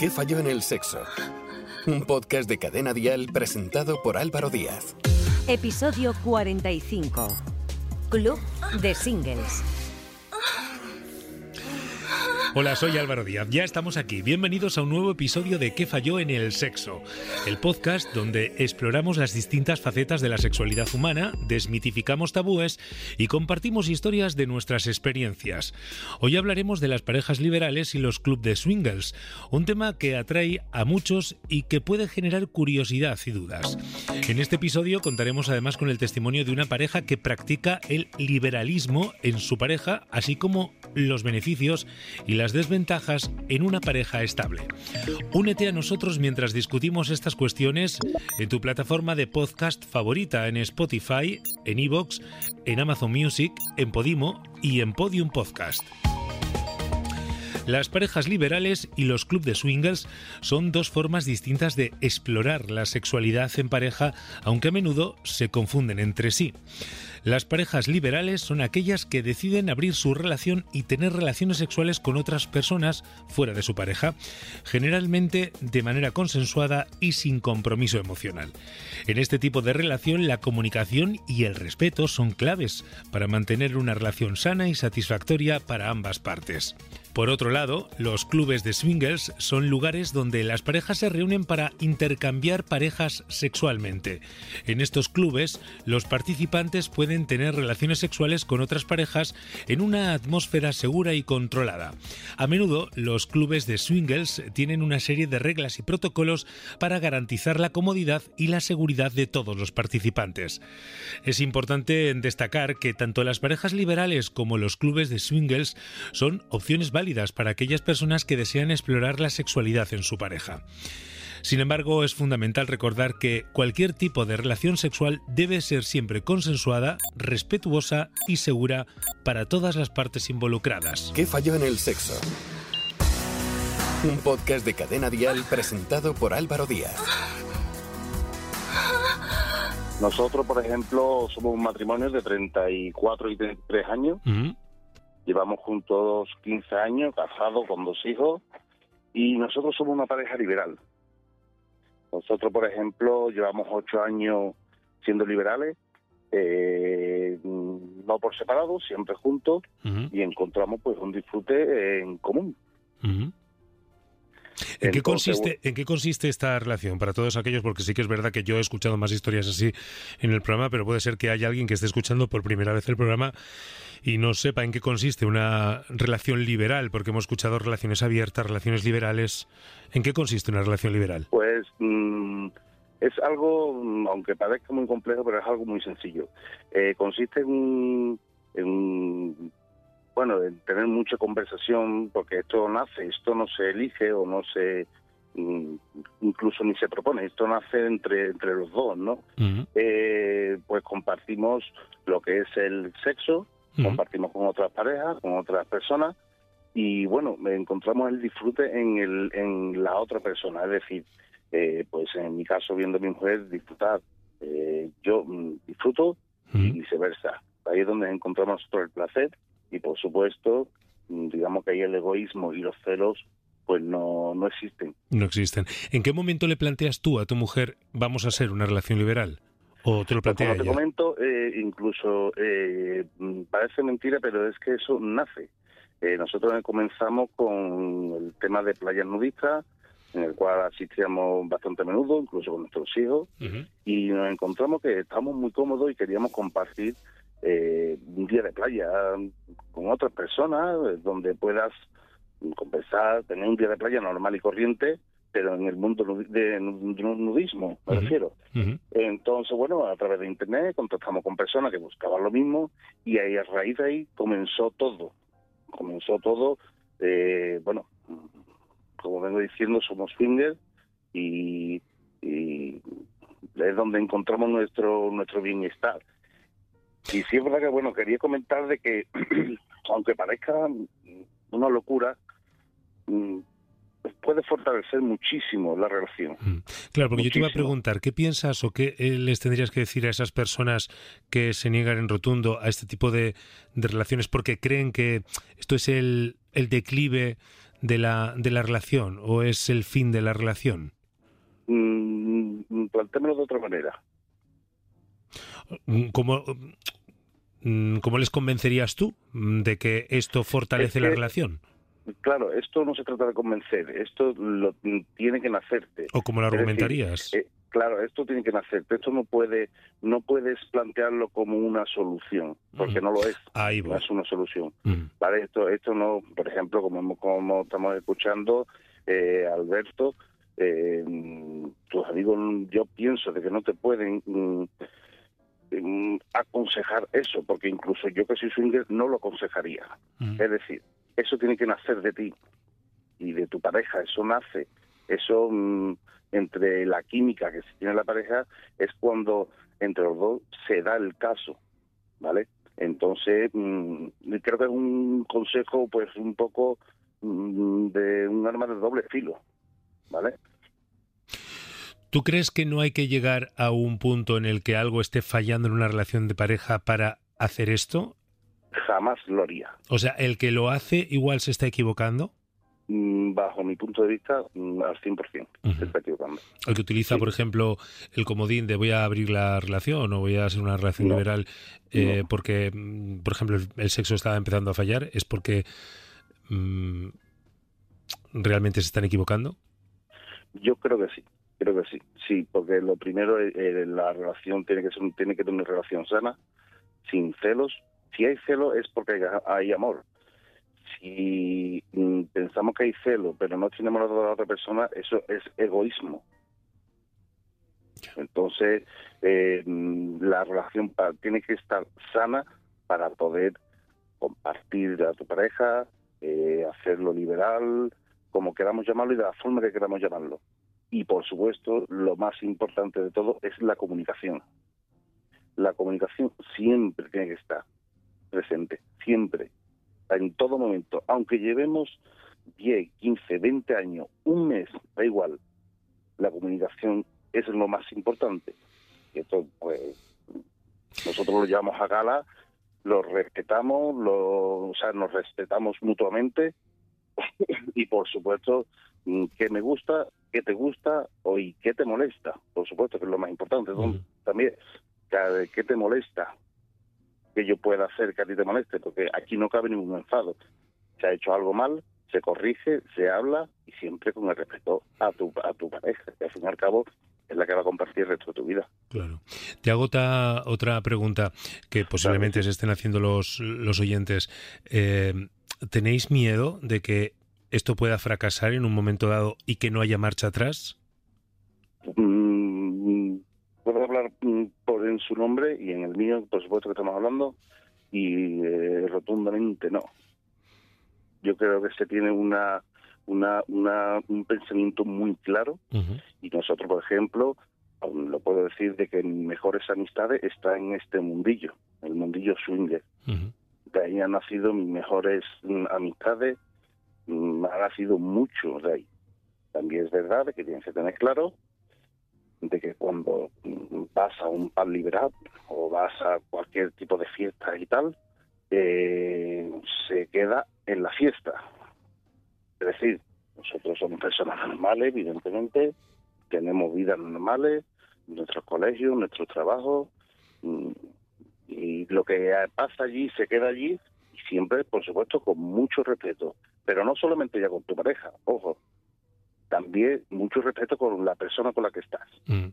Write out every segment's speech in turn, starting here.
¿Qué falló en el sexo? Un podcast de Cadena Dial presentado por Álvaro Díaz. Episodio 45. Club de Singles. Hola, soy Álvaro Díaz. Ya estamos aquí. Bienvenidos a un nuevo episodio de ¿Qué falló en el sexo? El podcast donde exploramos las distintas facetas de la sexualidad humana, desmitificamos tabúes y compartimos historias de nuestras experiencias. Hoy hablaremos de las parejas liberales y los clubes de swingles, un tema que atrae a muchos y que puede generar curiosidad y dudas. En este episodio contaremos además con el testimonio de una pareja que practica el liberalismo en su pareja, así como los beneficios y las desventajas en una pareja estable. Únete a nosotros mientras discutimos estas cuestiones en tu plataforma de podcast favorita en Spotify, en Evox, en Amazon Music, en Podimo y en Podium Podcast. Las parejas liberales y los clubes de swingers son dos formas distintas de explorar la sexualidad en pareja, aunque a menudo se confunden entre sí. Las parejas liberales son aquellas que deciden abrir su relación y tener relaciones sexuales con otras personas fuera de su pareja, generalmente de manera consensuada y sin compromiso emocional. En este tipo de relación la comunicación y el respeto son claves para mantener una relación sana y satisfactoria para ambas partes. Por otro lado, los clubes de swingers son lugares donde las parejas se reúnen para intercambiar parejas sexualmente. En estos clubes, los participantes pueden tener relaciones sexuales con otras parejas en una atmósfera segura y controlada. A menudo, los clubes de swingers tienen una serie de reglas y protocolos para garantizar la comodidad y la seguridad de todos los participantes. Es importante destacar que tanto las parejas liberales como los clubes de swingers son opciones válidas para aquellas personas que desean explorar la sexualidad en su pareja. Sin embargo, es fundamental recordar que cualquier tipo de relación sexual debe ser siempre consensuada, respetuosa y segura para todas las partes involucradas. ¿Qué falló en el sexo? Un podcast de Cadena Dial presentado por Álvaro Díaz. Nosotros, por ejemplo, somos un matrimonio de 34 y 33 años. Ujú. Llevamos juntos 15 años, casados con dos hijos, y nosotros somos una pareja liberal. Nosotros, por ejemplo, llevamos ocho años siendo liberales, eh, no por separado, siempre juntos, y encontramos pues un disfrute en común. Ujú. ¿En qué, consiste, ¿En qué consiste esta relación? Para todos aquellos, porque sí que es verdad que yo he escuchado más historias así en el programa, pero puede ser que haya alguien que esté escuchando por primera vez el programa y no sepa en qué consiste una relación liberal, porque hemos escuchado relaciones abiertas, relaciones liberales. ¿En qué consiste una relación liberal? Pues mm, es algo, mm, aunque parezca muy complejo, pero es algo muy sencillo. Eh, consiste en, un- en bueno, en tener mucha conversación, porque esto nace, esto no se elige o no se, mm, incluso ni se propone, esto nace entre, entre los dos, ¿no? Eh, pues compartimos lo que es el sexo, Compartimos con otras parejas, con otras personas y bueno, encontramos el disfrute en, el, en la otra persona, es decir, eh, pues en mi caso viendo a mi mujer disfrutar, eh, yo mm, disfruto y viceversa. Ahí es donde encontramos nosotros el placer y por supuesto, mm, digamos que ahí el egoísmo y los celos pues no, no existen. No existen. ¿En qué momento le planteas tú a tu mujer vamos a ser una relación liberal? ¿O te lo Pues plantea como te ella? comento, eh, incluso eh, mm, parece mentira, pero es que eso nace. Eh, nosotros comenzamos con el tema de playas nudistas, en el cual asistíamos bastante a menudo, incluso con nuestros hijos, y nos encontramos que estamos muy cómodos y queríamos compartir eh, un día de playa con otras personas, donde puedas conversar, tener un día de playa normal y corriente, pero en el mundo de nu- de nudismo, me refiero. Entonces, bueno, a través de Internet contactamos con personas que buscaban lo mismo y ahí a raíz de ahí comenzó todo. Comenzó todo, eh, bueno, como vengo diciendo, somos fingers y, y es donde encontramos nuestro nuestro bienestar. Y sí es verdad que, bueno, quería comentar de que, aunque parezca una locura, mm, puede fortalecer muchísimo la relación. Mm. Claro, porque yo te iba a preguntar, ¿qué piensas o qué eh, les tendrías que decir a esas personas que se niegan en rotundo a este tipo de, de relaciones porque creen que esto es el, el declive de la, de la relación o es el fin de la relación? Mm, plantémelo de otra manera. Mm, ¿Cómo, mm, ¿Cómo les convencerías tú de que esto fortalece Es la relación? Claro, esto no se trata de convencer, esto lo tiene que nacerte. ¿O cómo lo decir, argumentarías? Eh, claro, esto tiene que nacerte. Esto no puede, no puedes plantearlo como una solución, porque Mm. no lo es. Ahí No es una solución. Mm, Vale, esto, esto no, por ejemplo, como, hemos- como estamos escuchando, eh, Alberto, eh, tus amigos, yo pienso de que no te pueden mm, mm, aconsejar eso, porque incluso yo que soy swinger no lo aconsejaría. Es decir, eso tiene que nacer de ti y de tu pareja, eso nace, eso mm, entre la química que se tiene la pareja es cuando entre los dos se da el caso, ¿vale? Entonces, mm, creo que es un consejo pues un poco mm, de un arma de doble filo, ¿vale? ¿Tú crees que no hay que llegar a un punto en el que algo esté fallando en una relación de pareja para hacer esto? Jamás lo haría. O sea, el que lo hace igual se está equivocando. Mm, Bajo mi punto de vista, mm, al 100%, Ujú. se está equivocando. El que utiliza, Sí. por ejemplo, el comodín de voy a abrir la relación o voy a hacer una relación No. liberal eh, No. porque, mm, por ejemplo, el, el sexo está empezando a fallar, es porque mm, realmente se están equivocando. Yo creo que sí, creo que sí, sí, porque lo primero es eh, la relación tiene que ser tiene que tener una relación sana, sin celos. Si hay celos es porque hay, amor. Si mm, pensamos que hay celo, pero no tenemos a la otra persona, eso es egoísmo. Entonces, eh, mm, la relación tiene que estar sana para poder compartir a tu pareja, eh, hacerlo liberal, como queramos llamarlo y de la forma que queramos llamarlo. Y por supuesto, lo más importante de todo es la comunicación. La comunicación siempre tiene que estar presente, siempre, en todo momento. Aunque llevemos 10, 15, 20 años, un mes, da igual. La comunicación es lo más importante. Y esto, pues, nosotros lo llevamos a gala, lo respetamos, lo, o sea, nos respetamos mutuamente y por supuesto mm, qué me gusta, qué te gusta o y qué te molesta, por supuesto que es lo más importante Ujú. también, qué te molesta que yo pueda hacer que a ti te moleste, porque aquí no cabe ningún enfado. Se ha hecho algo mal, se corrige, se habla y siempre con el respeto a tu a tu pareja, que al fin y al cabo es la que va a compartir el resto de tu vida. Claro. Te hago otra, otra pregunta que posiblemente se estén haciendo los, los oyentes. Eh, ¿Tenéis miedo de que esto pueda fracasar en un momento dado y que no haya marcha atrás? Mm, puedo hablar mm, por en su nombre y en el mío, por supuesto que estamos hablando, y eh, rotundamente no. Yo creo que se tiene una, una, una, un pensamiento muy claro Ujú, y nosotros, por ejemplo, aún lo puedo decir de que mejores amistades están en este mundillo, el mundillo swinger. ujú. De ahí han nacido mis mejores mm, amistades, mm, ha nacido mucho de ahí. También es verdad que tienes que tener claro de que cuando vas a un pub liberal o vas a cualquier tipo de fiesta y tal, eh, se queda en la fiesta. Es decir, nosotros somos personas normales, evidentemente, tenemos vidas normales, nuestros colegios, nuestros trabajos, mm, y lo que pasa allí se queda allí y siempre, por supuesto, con mucho respeto. Pero no solamente ya con tu pareja, ojo, también mucho respeto con la persona con la que estás. Mm.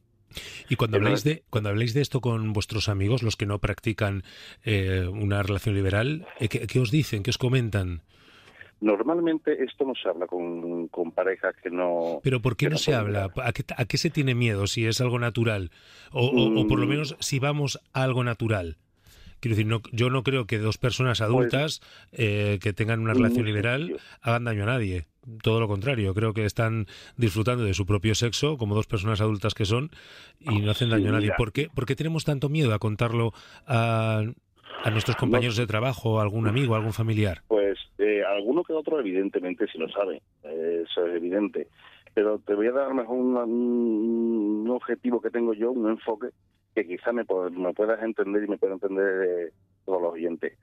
Y cuando habláis de cuando habláis de esto con vuestros amigos, los que no practican eh, una relación liberal, eh, ¿qué, qué os dicen? ¿Qué os comentan? Normalmente esto no se habla con, con parejas que no... Pero ¿por qué no se habla? ¿A qué, a qué se tiene miedo si es algo natural? O, o- o por lo Mm. menos si vamos a algo natural. Quiero decir, no, yo no creo que dos personas adultas eh, que tengan una relación liberal hagan daño a nadie. Todo lo contrario, creo que están disfrutando de su propio sexo como dos personas adultas que son y no hacen Sí, daño a nadie. ¿Por qué, por qué tenemos tanto miedo a contarlo a, a nuestros compañeros de trabajo, a algún amigo, a algún familiar? Pues eh, alguno que otro evidentemente sí lo sabe, eso es evidente. Pero te voy a dar mejor un, objetivo que tengo yo, un enfoque que quizá me puedas entender y me pueda entender eh, todos los oyentes.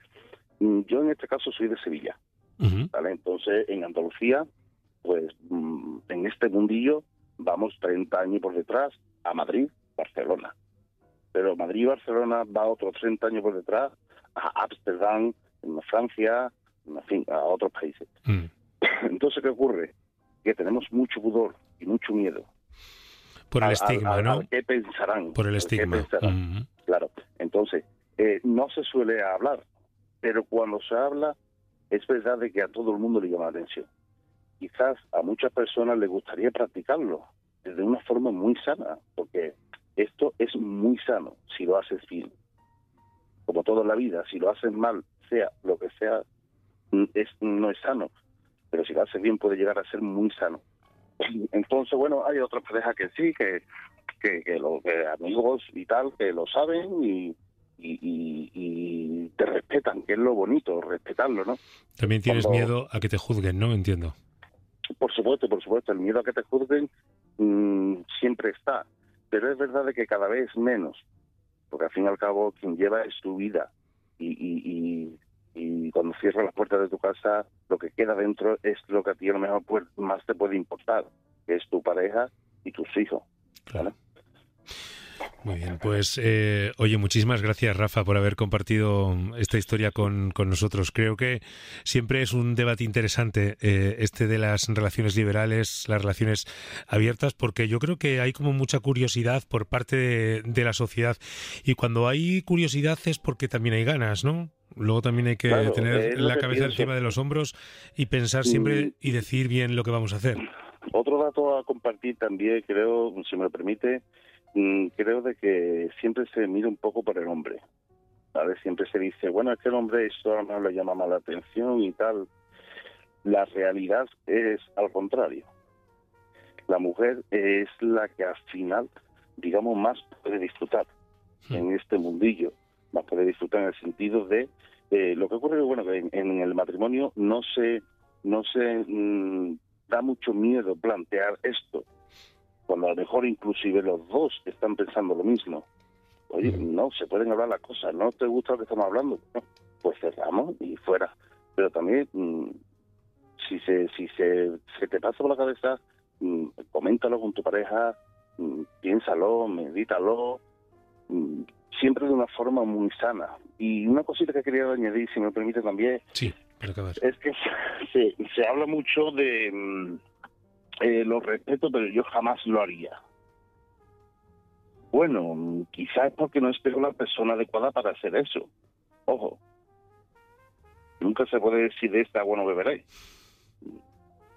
Mm, Yo en este caso soy de Sevilla, Entonces en Andalucía, pues mm, en este mundillo vamos 30 años por detrás a Madrid, Barcelona. Pero Madrid y Barcelona va otros 30 años por detrás a Ámsterdam, a Francia, en fin, a otros países. Mm. Entonces, ¿qué ocurre? Que tenemos mucho pudor y mucho miedo. Por el a- estigma, a- ¿no? a ¿Qué pensarán? Por el ¿Qué estigma. pensarán? Mm. Claro. Entonces, eh, no se suele hablar, pero cuando se habla, es verdad de que a todo el mundo le llama la atención. Quizás a muchas personas les gustaría practicarlo de una forma muy sana, porque esto es muy sano si lo haces bien. Como todo en la vida, si lo haces mal, sea lo que sea, mm, es, no es sano. Pero si lo haces bien puede llegar a ser muy sano. Entonces, bueno, hay otras parejas que sí, que, que, que amigos y tal, que lo saben y, y, y- y te respetan, que es lo bonito, respetarlo, ¿no? También tienes Cuando- miedo a que te juzguen, ¿no? Entiendo. Por supuesto, por supuesto, el miedo a que te juzguen mm, siempre está, pero es verdad de que cada vez menos, porque al fin y al cabo quien lleva es tu vida y, y, y, y cuando cierras las puertas de tu casa, lo que queda dentro es lo que a ti a lo mejor pues, más te puede importar, que es tu pareja y tus hijos. Claro. Muy bien, pues eh, oye, muchísimas gracias Rafa por haber compartido esta historia con, con nosotros. Creo que siempre es un debate interesante eh, este de las relaciones liberales, las relaciones abiertas, porque yo creo que hay como mucha curiosidad por parte de, de la sociedad y cuando hay curiosidad es porque también hay ganas, ¿no? Luego también hay que Claro, tener la que cabeza pienso. encima de los hombros y pensar siempre y decir bien lo que vamos a hacer. Otro dato a compartir también, creo, si me lo permite, creo de que siempre se mira un poco por el hombre. ¿vale? Siempre se dice, bueno, es que el hombre lo mejor le llama más la atención y tal. La realidad es al contrario. La mujer es la que al final, digamos, más puede disfrutar en este mundillo. Más puede disfrutar en el sentido de eh, lo que ocurre, bueno, que en, en el matrimonio no se, no se mm, da mucho miedo plantear esto, cuando a lo mejor inclusive los dos están pensando lo mismo. Oye, no, se pueden hablar las cosas, no te gusta lo que estamos hablando, pues cerramos y fuera. Pero también, mm, si se si se, se te pasa por la cabeza, mm, coméntalo con tu pareja, mm, piénsalo, medítalo, siempre de una forma muy sana. Y una cosita que quería añadir, si me permite también, Sí, para acabar. es que se, se habla mucho de eh, lo respeto, pero yo jamás lo haría. Bueno, quizás es porque no espero la persona adecuada para hacer eso. Ojo, nunca se puede decir de esta agua no beberé.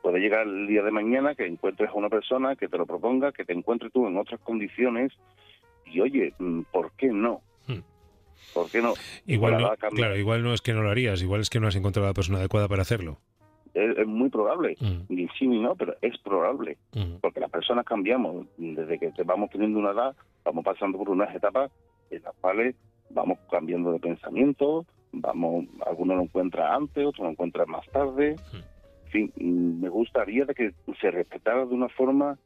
Puede llegar el día de mañana que encuentres a una persona que te lo proponga, que te encuentres tú en otras condiciones y oye, mm, ¿por qué no? Hmm. ¿Por qué no? Igual no, claro, igual no es que no lo harías, igual es que no has encontrado a la persona adecuada para hacerlo. Es, es muy probable. Mm, Ni sí ni no, pero es probable. mm. porque las personas cambiamos desde que te vamos teniendo una edad, vamos pasando por unas etapas en las cuales vamos cambiando de pensamiento, vamos, algunos lo encuentran antes, otros lo encuentran más tarde. En fin, mm, me gustaría de que se respetara de una forma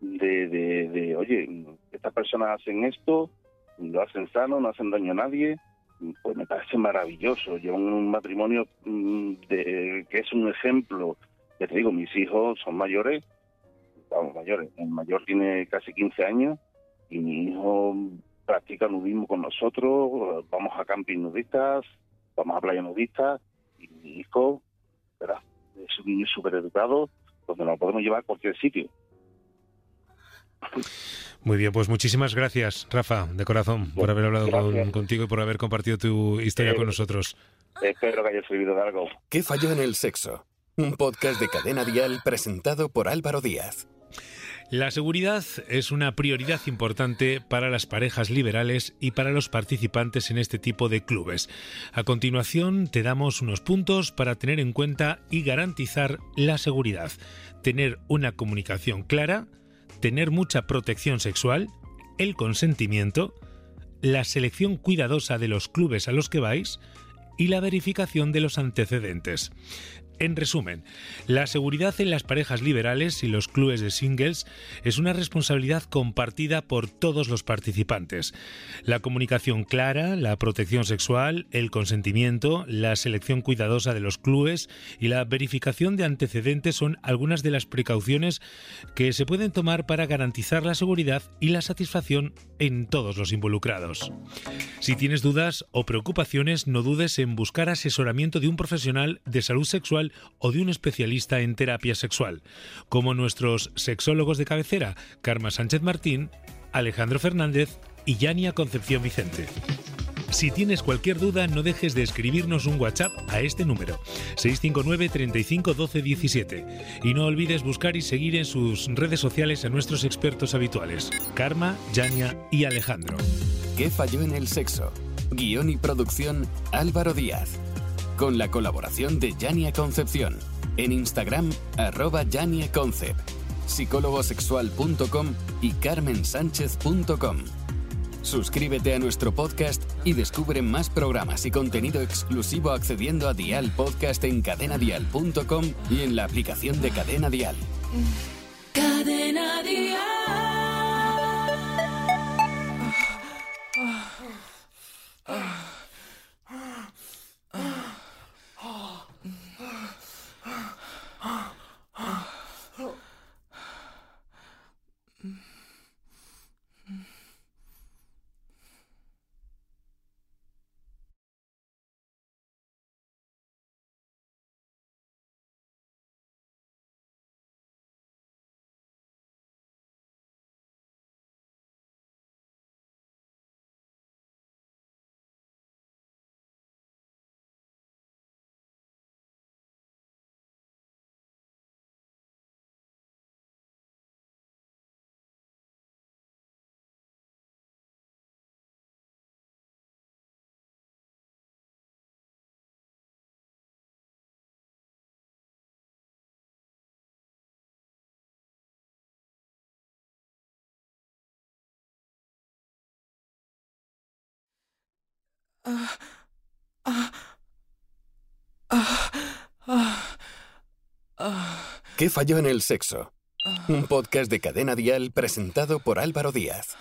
de, de, de, oye, estas personas hacen esto, lo hacen sano, no hacen daño a nadie, pues me parece maravilloso. Llevan un matrimonio mm, de, que es un ejemplo. Ya te digo, mis hijos son mayores, vamos, mayores. El mayor tiene casi 15 años y mi hijo practica nudismo con nosotros, vamos a camping nudistas, vamos a playa nudistas y mi hijo, verá, es un niño súper educado, donde lo podemos llevar a cualquier sitio. Muy bien, pues muchísimas gracias, Rafa, de corazón, por haber hablado con- contigo y por haber compartido tu historia Eh, con nosotros. Espero que haya servido de algo. ¿Qué falló en el sexo? Un podcast de Cadena Dial presentado por Álvaro Díaz. La seguridad es una prioridad importante para las parejas liberales y para los participantes en este tipo de clubes. A continuación te damos unos puntos para tener en cuenta y garantizar la seguridad. Tener una comunicación clara, tener mucha protección sexual, el consentimiento, la selección cuidadosa de los clubes a los que vais y la verificación de los antecedentes. En resumen, la seguridad en las parejas liberales y los clubes de singles es una responsabilidad compartida por todos los participantes. La comunicación clara, la protección sexual, el consentimiento, la selección cuidadosa de los clubes y la verificación de antecedentes son algunas de las precauciones que se pueden tomar para garantizar la seguridad y la satisfacción en todos los involucrados. Si tienes dudas o preocupaciones, no dudes en buscar asesoramiento de un profesional de salud sexual o de un especialista en terapia sexual, como nuestros sexólogos de cabecera, Karma Sánchez Martín, Alejandro Fernández y Yania Concepción Vicente. Si tienes cualquier duda, no dejes de escribirnos un WhatsApp a este número, 659 35 12 17. Y no olvides buscar y seguir en sus redes sociales a nuestros expertos habituales, Karma, Yania y Alejandro. ¿Qué falló en el sexo? Guión y producción Álvaro Díaz. Con la colaboración de Yania Concepción. En Instagram, arroba Yania Concept, psicólogosexual.com y carmensánchez.com. Suscríbete a nuestro podcast y descubre más programas y contenido exclusivo accediendo a Dial Podcast en cadenadial.com y en la aplicación de Cadena Dial. Cadena Dial. ¿Qué falló en el sexo? Un podcast de Cadena Dial presentado por Álvaro Díaz.